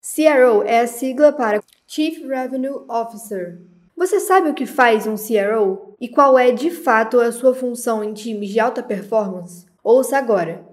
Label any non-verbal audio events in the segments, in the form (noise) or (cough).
CRO é a sigla para Chief Revenue Officer. Você sabe o que faz um CRO e qual é de fato a sua função em times de alta performance? Ouça agora.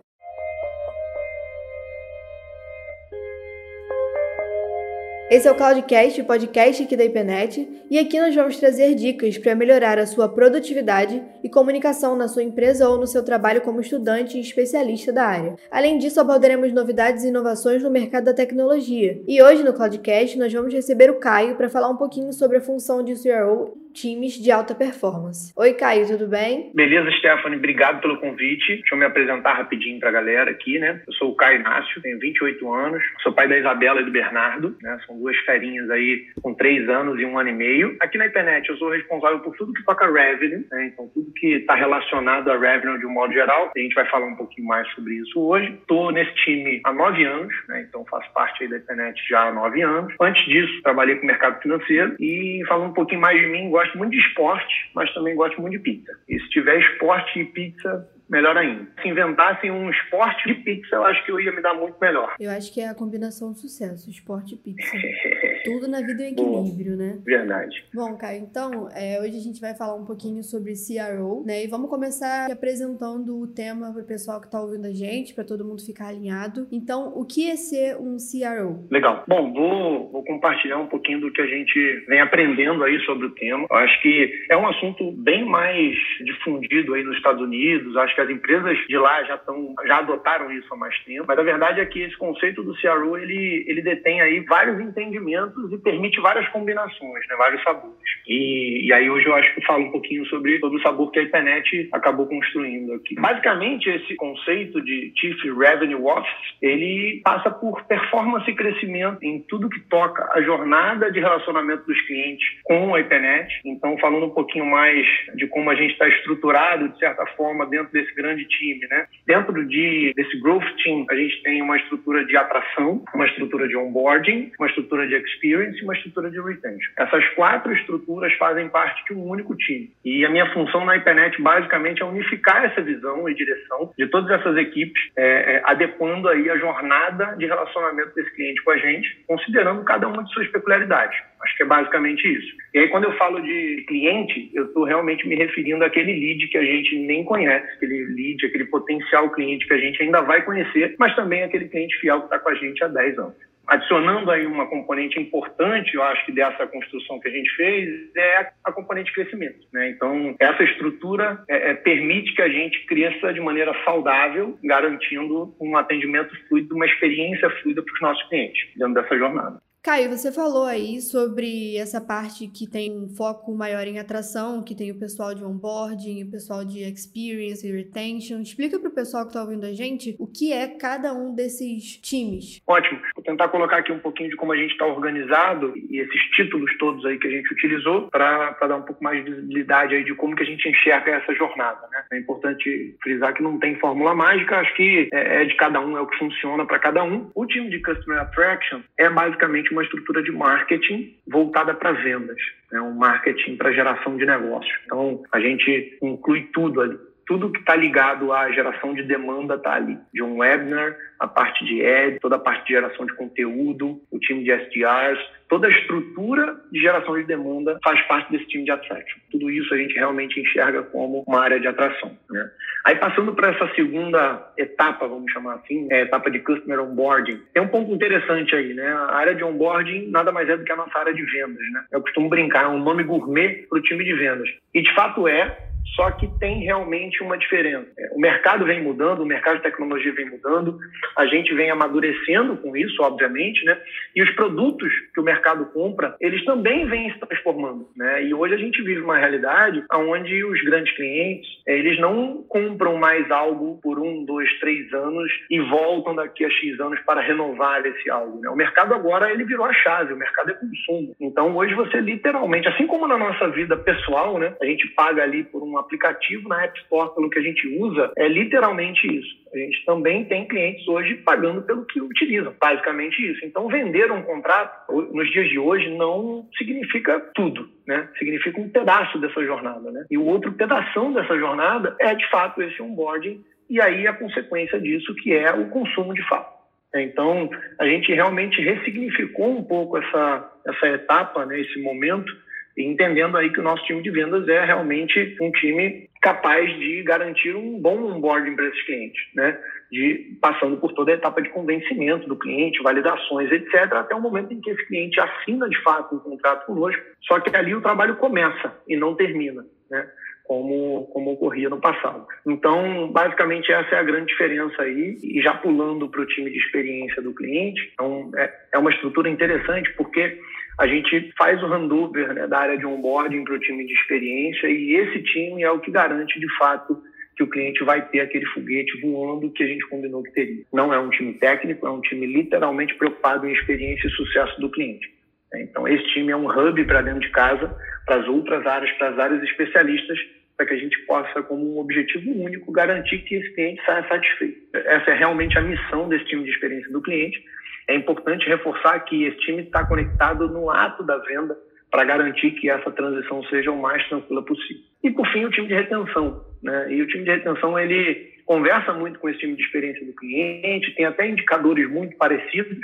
Esse é o Cloudcast, o podcast aqui da IPNET, e aqui nós vamos trazer dicas para melhorar a sua produtividade e comunicação na sua empresa ou no seu trabalho como estudante e especialista da área. Além disso, abordaremos novidades e inovações no mercado da tecnologia. E hoje no Cloudcast nós vamos receber o Caio para falar um pouquinho sobre a função de CRO times de alta performance. Oi, Caio, tudo bem? Beleza, Stephanie, obrigado pelo convite. Deixa eu me apresentar rapidinho para a galera aqui, né? Eu sou o Caio Inácio, tenho 28 anos, sou pai da Isabela e do Bernardo, né? São duas ferinhas aí com três anos e um ano e meio. Aqui na internet eu sou responsável por tudo que toca revenue, né? Então tudo que está relacionado a revenue de um modo geral. A gente vai falar um pouquinho mais sobre isso hoje. Estou nesse time há nove anos, né? Então faço parte aí da internet já há nove anos. Antes disso, trabalhei com o mercado financeiro e falando um pouquinho mais de mim, gosto gosto muito de esporte, mas também gosto muito de pizza. E se tiver esporte e pizza, melhor ainda. Se inventassem um esporte de pizza, eu acho que eu ia me dar muito melhor. Eu acho que é a combinação do sucesso, esporte e pizza. (laughs) Tudo na vida é equilíbrio, né? Verdade. Bom, Caio, então, é, hoje a gente vai falar um pouquinho sobre CRO, né? E vamos começar apresentando o tema para o pessoal que está ouvindo a gente, para todo mundo ficar alinhado. Então, o que é ser um CRO? Legal. Bom, vou, vou compartilhar um pouquinho do que a gente vem aprendendo aí sobre o tema. Eu acho que é um assunto bem mais difundido aí nos Estados Unidos. Acho que as empresas de lá já estão, já adotaram isso há mais tempo. Mas a verdade é que esse conceito do CRO ele, ele detém aí vários entendimentos e permite várias combinações, né, vários sabores. E, e aí hoje eu acho que falo um pouquinho sobre todo o sabor que a internet acabou construindo aqui. Basicamente, esse conceito de Chief Revenue Office, ele passa por performance e crescimento em tudo que toca a jornada de relacionamento dos clientes com a internet. Então, falando um pouquinho mais de como a gente está estruturado, de certa forma, dentro desse grande time, né? Dentro de, desse growth team, a gente tem uma estrutura de atração, uma estrutura de onboarding, uma estrutura de experience experience e uma estrutura de retention. Essas quatro estruturas fazem parte de um único time. E a minha função na Internet basicamente é unificar essa visão e direção de todas essas equipes, é, é, adequando aí a jornada de relacionamento desse cliente com a gente, considerando cada uma de suas peculiaridades. Acho que é basicamente isso. E aí, quando eu falo de cliente, eu estou realmente me referindo àquele lead que a gente nem conhece, aquele lead, aquele potencial cliente que a gente ainda vai conhecer, mas também aquele cliente fiel que está com a gente há 10 anos. Adicionando aí uma componente importante, eu acho que dessa construção que a gente fez, é a componente crescimento. Né? Então, essa estrutura é, é, permite que a gente cresça de maneira saudável, garantindo um atendimento fluido, uma experiência fluida para os nossos clientes dentro dessa jornada. Caio, você falou aí sobre essa parte que tem um foco maior em atração, que tem o pessoal de onboarding, o pessoal de experience e retention. Explica para o pessoal que está ouvindo a gente o que é cada um desses times. Ótimo. Vou tentar colocar aqui um pouquinho de como a gente está organizado e esses títulos todos aí que a gente utilizou para dar um pouco mais de visibilidade aí de como que a gente enxerga essa jornada. Né? É importante frisar que não tem fórmula mágica, acho que é, é de cada um, é o que funciona para cada um. O time de Customer Attraction é basicamente uma estrutura de marketing voltada para vendas, né? um marketing para geração de negócio. Então, a gente inclui tudo ali tudo que está ligado à geração de demanda está ali. Um webinar, a parte de ad, toda a parte de geração de conteúdo, o time de SDRs, toda a estrutura de geração de demanda faz parte desse time de attraction. Tudo isso a gente realmente enxerga como uma área de atração. Né? Aí passando para essa segunda etapa, vamos chamar assim, é a etapa de customer onboarding, tem um ponto interessante aí, né? A área de onboarding nada mais é do que a nossa área de vendas, né? Eu costumo brincar, é um nome gourmet para o time de vendas. E de fato é, só que tem realmente uma diferença. É, o mercado vem mudando, o mercado de tecnologia vem mudando, a gente vem amadurecendo com isso, obviamente, né? E os produtos que o mercado compra, eles também vêm se transformando, né? E hoje a gente vive uma realidade onde os grandes clientes, é, eles não compram mais algo por um, dois, três anos e voltam daqui a X anos para renovar esse algo, né? O mercado agora, ele virou a chave, o mercado é consumo. Então, hoje você literalmente, assim como na nossa vida pessoal, né? A gente paga ali por um aplicativo na App Store pelo que a gente usa, é literalmente isso. A gente também tem clientes hoje pagando pelo que utilizam, basicamente isso. Então, vender um contrato nos dias de hoje não significa tudo, né? Significa um pedaço dessa jornada, né? E o outro pedaço dessa jornada é, de fato, esse onboarding e aí a consequência disso que é o consumo de fato. Então, a gente realmente ressignificou um pouco essa, essa etapa, né, esse momento, entendendo aí que o nosso time de vendas é realmente um time capaz de garantir um bom onboarding para esses clientes, né? De passando por toda a etapa de convencimento do cliente, validações, etc, até o momento em que esse cliente assina de fato um contrato conosco. Só que ali o trabalho começa e não termina, né? como, como ocorria no passado. Então, basicamente, essa é a grande diferença aí. E já pulando para o time de experiência do cliente, então, é, é uma estrutura interessante porque a gente faz o handover né, da área de onboarding para o time de experiência e esse time é o que garante, de fato, que o cliente vai ter aquele foguete voando que a gente combinou que teria. Não é um time técnico, é um time literalmente preocupado em experiência e sucesso do cliente. Então, esse time é um hub para dentro de casa, para as outras áreas, para as áreas especialistas, para que a gente possa, como um objetivo único, garantir que esse cliente saia satisfeito. Essa é realmente a missão desse time de experiência do cliente. É importante reforçar que esse time está conectado no ato da venda para garantir que essa transição seja o mais tranquila possível. E, por fim, o time de retenção. Né? E o time de retenção, ele conversa muito com esse time de experiência do cliente, tem até indicadores muito parecidos,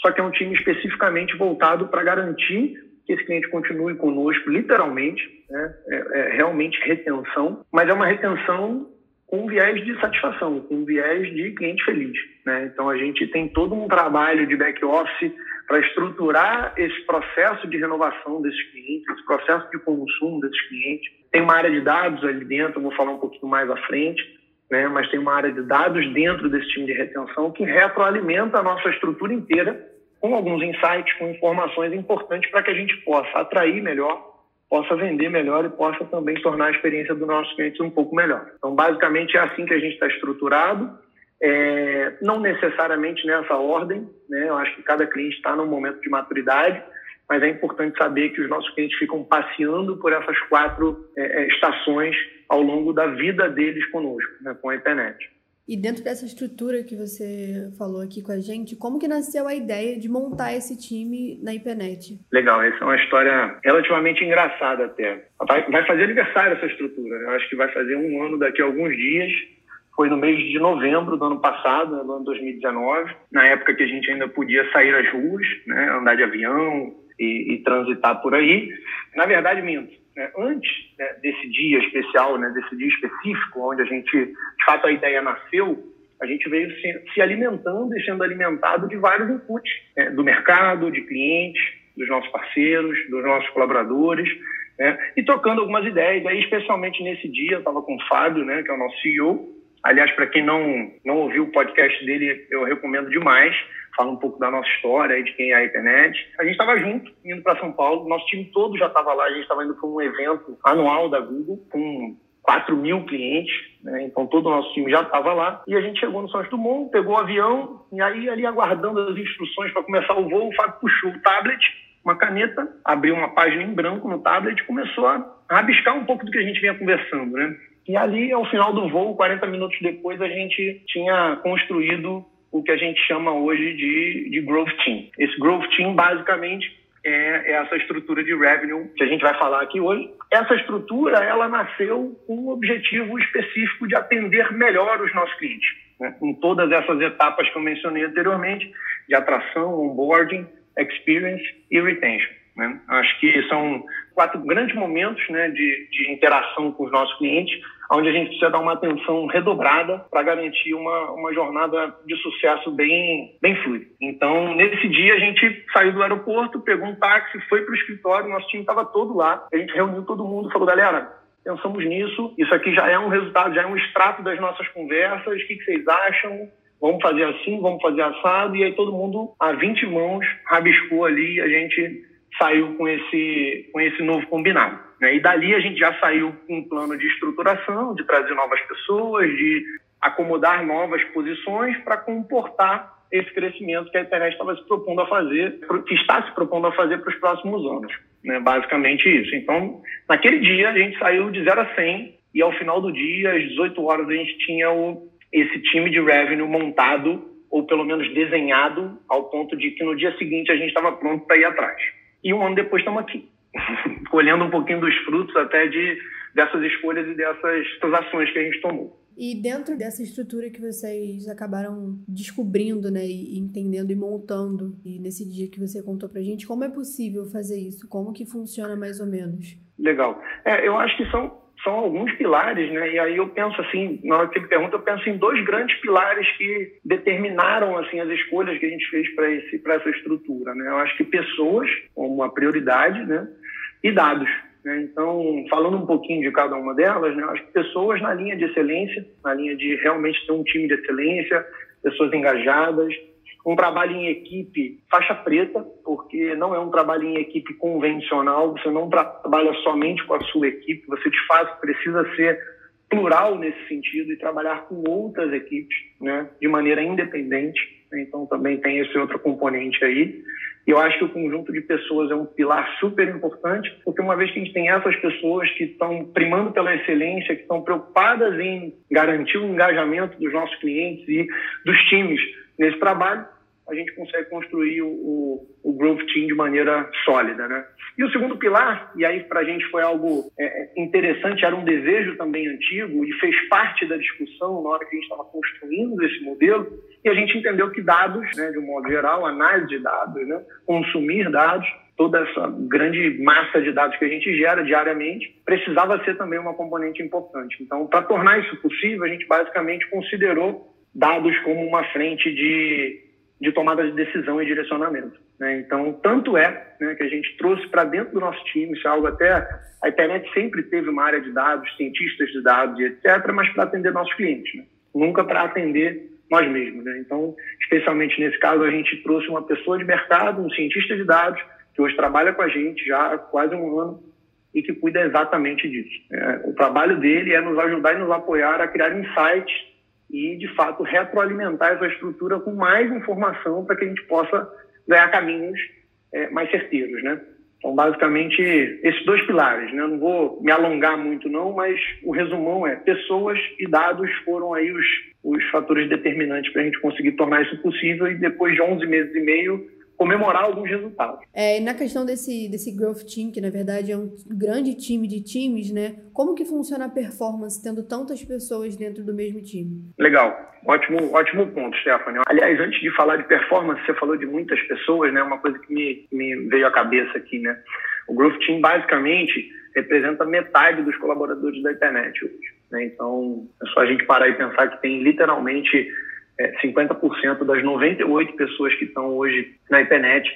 só que é um time especificamente voltado para garantir que esse cliente continue conosco, literalmente, né? é, é realmente retenção, mas é uma retenção com viés de satisfação, com viés de cliente feliz. Né? Então, a gente tem todo um trabalho de back-office para estruturar esse processo de renovação desses clientes, esse processo de consumo desses clientes. Tem uma área de dados ali dentro, vou falar um pouquinho mais à frente, né? mas tem uma área de dados dentro desse time de retenção que retroalimenta a nossa estrutura inteira com alguns insights, com informações importantes para que a gente possa atrair melhor, possa vender melhor e possa também tornar a experiência dos nossos clientes um pouco melhor. Então, basicamente, é assim que a gente está estruturado, é, não necessariamente nessa ordem, né? eu acho que cada cliente está num momento de maturidade, mas é importante saber que os nossos clientes ficam passeando por essas quatro é, é estações ao longo da vida deles conosco, né? com a internet. E dentro dessa estrutura que você falou aqui com a gente, como que nasceu a ideia de montar esse time na IPNET? Legal, essa é uma história relativamente engraçada até. Vai fazer aniversário essa estrutura, eu acho que vai fazer um ano daqui a alguns dias. Foi no mês de novembro do ano passado, né, do ano 2019, na época que a gente ainda podia sair às ruas, né, andar de avião e, e transitar por aí. Na verdade, minto né, antes né, desse dia especial, né, desse dia específico, onde a gente, de fato, a ideia nasceu, a gente veio se, se alimentando e sendo alimentado de vários inputs né, do mercado, de clientes, dos nossos parceiros, dos nossos colaboradores, né, e trocando algumas ideias. Aí, especialmente nesse dia, eu estava com o Fábio, né, que é o nosso CEO. Aliás, para quem não, não ouviu o podcast dele, eu recomendo demais fala um pouco da nossa história, de quem é a internet. A gente estava junto, indo para São Paulo, nosso time todo já estava lá, a gente estava indo para um evento anual da Google, com 4 mil clientes, né? então todo o nosso time já estava lá. E a gente chegou no Santos Dumont, pegou o avião, e aí ali aguardando as instruções para começar o voo, o Fábio puxou o tablet, uma caneta, abriu uma página em branco no tablet e começou a rabiscar um pouco do que a gente vinha conversando, né? E ali, ao final do voo, 40 minutos depois, a gente tinha construído o que a gente chama hoje de, de Growth Team. Esse Growth Team, basicamente, é, é essa estrutura de revenue que a gente vai falar aqui hoje. Essa estrutura, ela nasceu com um objetivo específico de atender melhor os nossos clientes, né? em todas essas etapas que eu mencionei anteriormente, de atração, onboarding, experience e retention. Né? Acho que são quatro grandes momentos né, de, de interação com os nossos clientes, onde a gente precisa dar uma atenção redobrada para garantir uma, uma jornada de sucesso bem, bem fluida. Então, nesse dia, a gente saiu do aeroporto, pegou um táxi, foi para o escritório, nosso time estava todo lá, a gente reuniu todo mundo, falou, galera, pensamos nisso, isso aqui já é um resultado, já é um extrato das nossas conversas, o que, que vocês acham? Vamos fazer assim, vamos fazer assado, e aí todo mundo, a 20 mãos, rabiscou ali, a gente saiu com esse, com esse novo combinado. Né? E dali a gente já saiu com um plano de estruturação, de trazer novas pessoas, de acomodar novas posições para comportar esse crescimento que a internet estava se propondo a fazer, que está se propondo a fazer para os próximos anos. Né? Basicamente isso. Então, naquele dia, a gente saiu de 0 a 100 e ao final do dia, às 18 horas, a gente tinha o, esse time de revenue montado ou pelo menos desenhado ao ponto de que no dia seguinte a gente estava pronto para ir atrás. E um ano depois estamos aqui, (laughs) colhendo um pouquinho dos frutos até de dessas escolhas e dessas, dessas ações que a gente tomou. E dentro dessa estrutura que vocês acabaram descobrindo, né, e entendendo e montando, e nesse dia que você contou pra gente, como é possível fazer isso? Como que funciona mais ou menos? Legal. É, eu acho que são, são alguns pilares, né? E aí eu penso assim, na hora que me pergunta, eu penso em dois grandes pilares que determinaram assim as escolhas que a gente fez para esse para essa estrutura, né? Eu acho que pessoas como uma prioridade, né? E dados. Né? Então, falando um pouquinho de cada uma delas, né, acho que pessoas na linha de excelência, na linha de realmente ter um time de excelência, pessoas engajadas, um trabalho em equipe faixa preta, porque não é um trabalho em equipe convencional, você não trabalha somente com a sua equipe, você de fato precisa ser plural nesse sentido e trabalhar com outras equipes, né, de maneira independente. Então também tem esse outro componente aí. E eu acho que o conjunto de pessoas é um pilar super importante, porque uma vez que a gente tem essas pessoas que estão primando pela excelência, que estão preocupadas em garantir o engajamento dos nossos clientes e dos times nesse trabalho, a gente consegue construir o, o, o Growth Team de maneira sólida, né? E o segundo pilar, e aí para a gente foi algo é, é, interessante, era um desejo também antigo e fez parte da discussão na hora que a gente estava construindo esse modelo, e a gente entendeu que dados, né, de um modo geral, análise de dados, né, consumir dados, toda essa grande massa de dados que a gente gera diariamente, precisava ser também uma componente importante. Então, para tornar isso possível, a gente basicamente considerou dados como uma frente de de tomada de decisão e direcionamento. Né? Então, tanto é né, que a gente trouxe para dentro do nosso time, isso é algo até. A internet sempre teve uma área de dados, cientistas de dados e etc., mas para atender nossos clientes, né? nunca para atender nós mesmos. Né? Então, especialmente nesse caso, a gente trouxe uma pessoa de mercado, um cientista de dados, que hoje trabalha com a gente já há quase um ano e que cuida exatamente disso. É, o trabalho dele é nos ajudar e nos apoiar a criar insights e, de fato, retroalimentar essa estrutura com mais informação para que a gente possa ganhar caminhos é, mais certeiros, né? Então, basicamente, esses dois pilares, né? Não vou me alongar muito, não, mas o resumão é pessoas e dados foram aí os, os fatores determinantes para a gente conseguir tornar isso possível e depois de 11 meses e meio comemorar alguns resultados. É, na questão desse, desse Growth Team, que na verdade é um grande time de times, né? Como que funciona a performance tendo tantas pessoas dentro do mesmo time? Legal, ótimo, ótimo ponto, Stephanie. Aliás, antes de falar de performance, você falou de muitas pessoas, né? Uma coisa que me, me veio à cabeça aqui, né? O Growth Team basicamente representa metade dos colaboradores da internet hoje. Né? Então, é só a gente parar e pensar que tem literalmente é, 50% das 98 pessoas que estão hoje na internet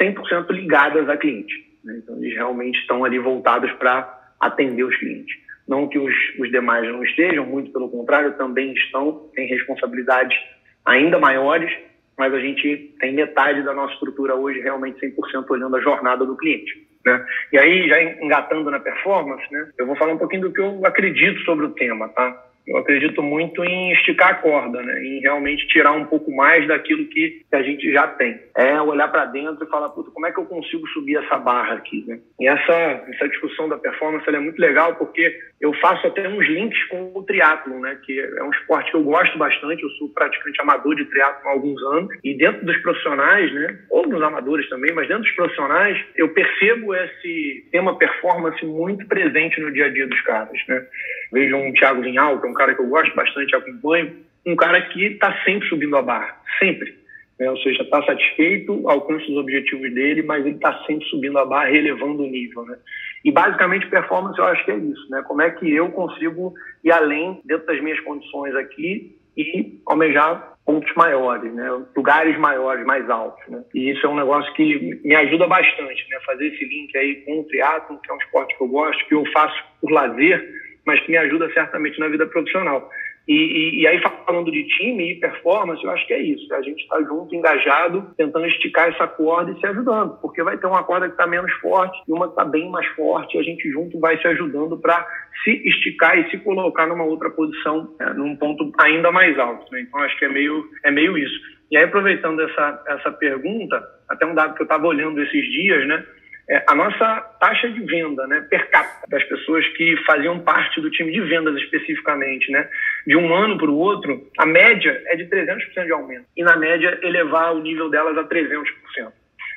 100% ligadas a cliente. Né? Então, eles realmente estão ali voltados para atender os clientes. Não que os, os demais não estejam, muito pelo contrário, também estão, têm responsabilidades ainda maiores, mas a gente tem metade da nossa estrutura hoje realmente 100% olhando a jornada do cliente. Né? E aí, já engatando na performance, né, eu vou falar um pouquinho do que eu acredito sobre o tema. Tá? Eu acredito muito em esticar a corda, né? em realmente tirar um pouco mais daquilo que, a gente já tem. É olhar para dentro e falar, puta, como é que eu consigo subir essa barra aqui? Né? E essa, essa discussão da performance é muito legal porque eu faço até uns links com o triatlon, né? que é um esporte que eu gosto bastante, eu sou praticamente amador de triatlon há alguns anos, e dentro dos profissionais, né? ou nos amadores também, mas dentro dos profissionais, eu percebo esse tema performance muito presente no dia a dia dos caras. Né? Vejo um Thiago Vinhal, que é um cara que eu gosto bastante, acompanho, um cara que está sempre subindo a barra, sempre. Né? Ou seja, está satisfeito, alcança os objetivos dele, mas ele está sempre subindo a barra, elevando o nível. Né? E basicamente performance eu acho que é isso, né? Como é que eu consigo ir além dentro das minhas condições aqui e almejar pontos maiores, né? lugares maiores, mais altos. Né? E isso é um negócio que me ajuda bastante, né? fazer esse link aí com o triatlo, que é um esporte que eu gosto, que eu faço por lazer, mas que me ajuda certamente na vida profissional. E, e, e, aí, falando de time e performance, eu acho que é isso. A gente está junto, engajado, tentando esticar essa corda e se ajudando, porque vai ter uma corda que está menos forte e uma que está bem mais forte, e a gente junto vai se ajudando para se esticar e se colocar numa outra posição, é, num ponto ainda mais alto. Né? Então, acho que é meio, é meio isso. E aí, aproveitando essa, essa pergunta, até um dado que eu estava olhando esses dias, né? É, a nossa taxa de venda né, per capita das pessoas que faziam parte do time de vendas especificamente, né, de um ano para o outro, a média é de 300% de aumento. E na média elevar o nível delas a 300%.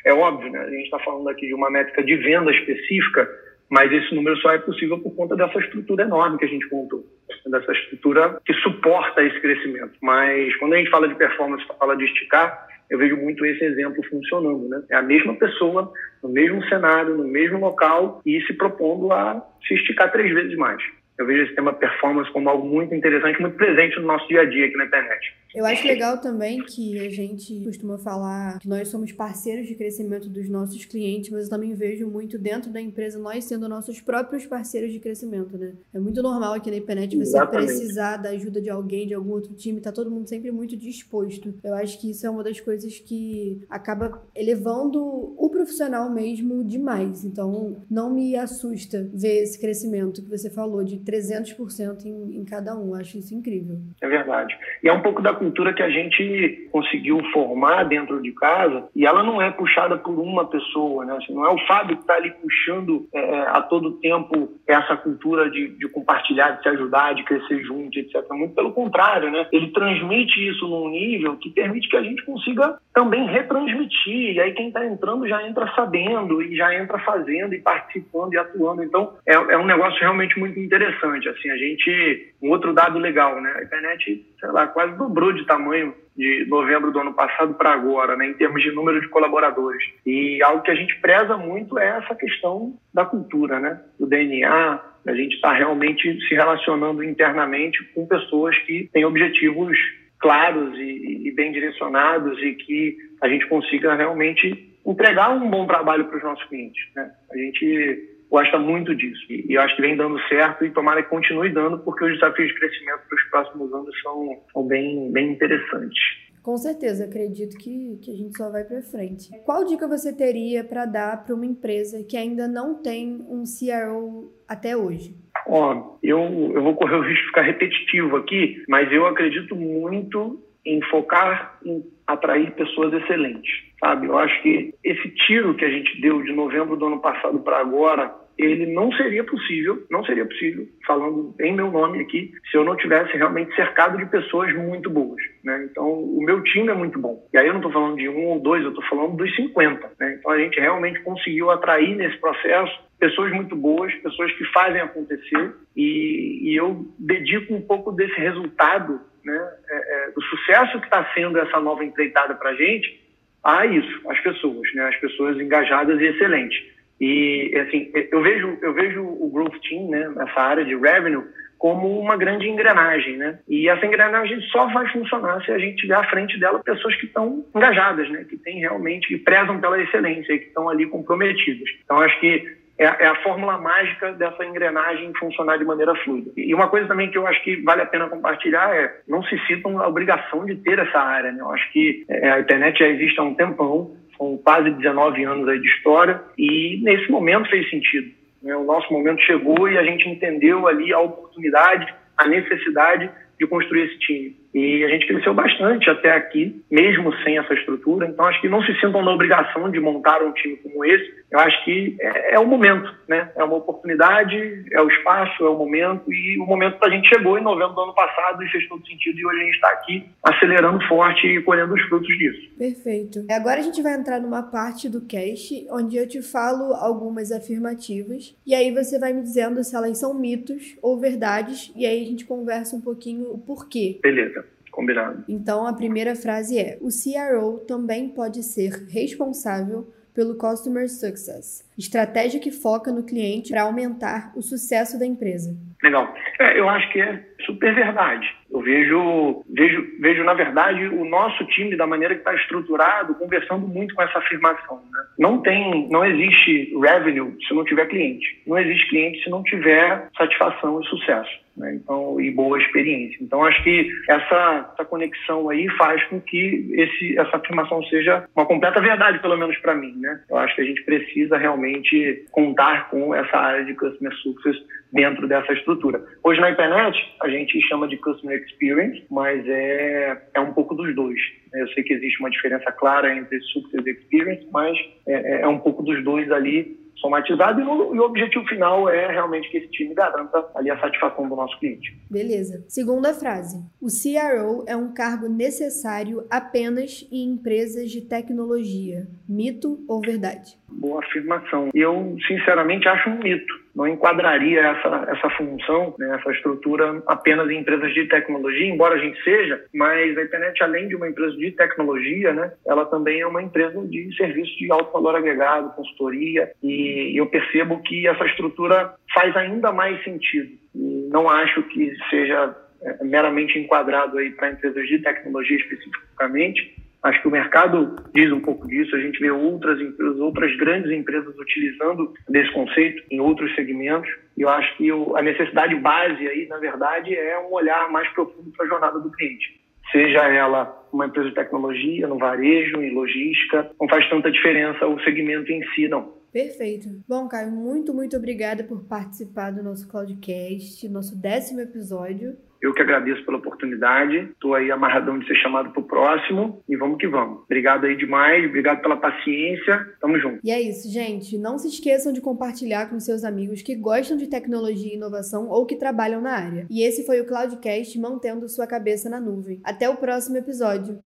É óbvio, né, a gente está falando aqui de uma métrica de venda específica, mas esse número só é possível por conta dessa estrutura enorme que a gente contou. dessa estrutura que suporta esse crescimento. Mas quando a gente fala de performance, fala de esticar, eu vejo muito esse exemplo funcionando. Né? É a mesma pessoa, no mesmo cenário, no mesmo local e se propondo a se esticar três vezes mais. Eu vejo esse tema performance como algo muito interessante, muito presente no nosso dia a dia aqui na internet. Eu acho legal também que a gente costuma falar que nós somos parceiros de crescimento dos nossos clientes, mas eu também vejo muito dentro da empresa nós sendo nossos próprios parceiros de crescimento, né? É muito normal aqui na internet você Exatamente. precisar da ajuda de alguém, de algum outro time, tá todo mundo sempre muito disposto. Eu acho que isso é uma das coisas que acaba elevando o profissional mesmo demais. Então, não me assusta ver esse crescimento que você falou de 300% em, em cada um. Eu acho isso incrível. É verdade. E é um pouco da cultura que a gente conseguiu formar dentro de casa e ela não é puxada por uma pessoa, né? Assim, não é o Fábio que está ali puxando é, é, a todo tempo essa cultura de, de, compartilhar, de se ajudar, de crescer junto, etc. Muito pelo contrário, né? Ele transmite isso num nível que permite que a gente consiga também retransmitir. E aí quem está entrando já entra sabendo e já entra fazendo e participando e atuando. Então é, é um negócio realmente muito interessante. Assim, a gente um outro dado legal, né? A internet, sei lá, quase dobrou de tamanho de novembro do ano passado para agora, né, em termos de número de colaboradores. E algo que a gente preza muito é essa questão da cultura, né, do DNA, a gente está realmente se relacionando internamente com pessoas que têm objetivos claros e, e bem direcionados e que a gente consiga realmente entregar um bom trabalho para os nossos clientes. Né? A gente gosta muito disso. E, eu acho que vem dando certo e tomara que continue dando, porque os desafios de crescimento para os próximos anos são, são bem, bem interessantes. Com certeza, acredito que, que a gente só vai para frente. Qual dica você teria para dar para uma empresa que ainda não tem um CRO até hoje? Ó, eu, eu vou correr o risco de ficar repetitivo aqui, mas eu acredito muito em focar em atrair pessoas excelentes, sabe? Eu acho que esse tiro que a gente deu de novembro do ano passado para agora, ele não seria possível, não seria possível, falando em meu nome aqui, se eu não tivesse realmente cercado de pessoas muito boas, né? Então, o meu time é muito bom. E aí eu não estou falando de um ou dois, eu estou falando dos 50, né? Então, a gente realmente conseguiu atrair nesse processo pessoas muito boas, pessoas que fazem acontecer, e, e eu dedico um pouco desse resultado né, é, é, do sucesso que está sendo essa nova empreitada para a gente a isso, as pessoas, né, as pessoas engajadas e excelentes. E assim, eu vejo eu vejo o growth team, né, nessa área de revenue como uma grande engrenagem, né? E essa engrenagem só vai funcionar se a gente tiver à frente dela pessoas que estão engajadas, né? Que têm realmente que prezam pela excelência e que estão ali comprometidas. Então acho que é, é, a fórmula mágica dessa engrenagem funcionar de maneira fluida. E uma coisa também que eu acho que vale a pena compartilhar é não se citam a obrigação de ter essa área. Né? Eu acho que é, a internet já existe há um tempão, são quase 19 anos aí de história, e nesse momento fez sentido. Né? O nosso momento chegou e a gente entendeu ali a oportunidade, a necessidade de construir esse time. E a gente cresceu bastante até aqui, mesmo sem essa estrutura. Então, acho que não se sintam na obrigação de montar um time como esse. Eu acho que é, é o momento, né? É uma oportunidade, é o espaço, é o momento. E o momento que a gente chegou em novembro do ano passado e fez todo sentido. E hoje a gente está aqui acelerando forte e colhendo os frutos disso. Perfeito. Agora a gente vai entrar numa parte do cast onde eu te falo algumas afirmativas. E aí você vai me dizendo se elas são mitos ou verdades. E aí a gente conversa um pouquinho o porquê. Beleza. Combinado. Então, a primeira frase é: o CRO também pode ser responsável pelo Customer Success, estratégia que foca no cliente para aumentar o sucesso da empresa. Legal. É, eu acho que é super verdade. Eu vejo, vejo, vejo, na verdade, o nosso time, da maneira que está estruturado, conversando muito com essa afirmação. Né? Não tem, não existe revenue se não tiver cliente. Não existe cliente se não tiver satisfação e sucesso né? então, e boa experiência. Então, acho que essa, essa conexão aí faz com que esse, essa afirmação seja uma completa verdade, pelo menos para mim. Né? Eu acho que a gente precisa realmente contar com essa área de Customer Success dentro dessa estrutura. Hoje na internet, a gente chama de Customer Experience, mas é, é um pouco dos dois. Eu sei que existe uma diferença clara entre Success Experience, mas é, é um pouco dos dois ali somatizado e o, e o, objetivo final é realmente que esse time garanta ali a satisfação do nosso cliente. Beleza. Segunda frase. O CRO é um cargo necessário apenas em empresas de tecnologia. Mito ou verdade? Boa afirmação. Eu, sinceramente, acho um mito. Não enquadraria essa, essa função, né, essa estrutura apenas em empresas de tecnologia, embora a gente seja, mas a internet, além de uma empresa de tecnologia, né, ela também é uma empresa de serviço de alto valor agregado, consultoria, e eu percebo que essa estrutura faz ainda mais sentido. E não acho que seja é, meramente enquadrado aí para empresas de tecnologia especificamente, Acho que o mercado diz um pouco disso. A gente vê outras empresas, outras grandes empresas utilizando desse conceito em outros segmentos. E eu acho que a necessidade base aí, na verdade, é um olhar mais profundo para a jornada do cliente. Seja ela uma empresa de tecnologia, no varejo, em logística, não faz tanta diferença o segmento em si, não. Perfeito. Bom, Caio, muito, muito obrigada por participar do nosso Cloudcast, nosso décimo episódio. Eu que agradeço pela oportunidade. Estou aí amarradão de ser chamado para o próximo e vamos que vamos. Obrigado aí demais, obrigado pela paciência. Tamo junto. E é isso, gente. Não se esqueçam de compartilhar com seus amigos que gostam de tecnologia e inovação ou que trabalham na área. E esse foi o Cloudcast mantendo sua cabeça na nuvem. Até o próximo episódio.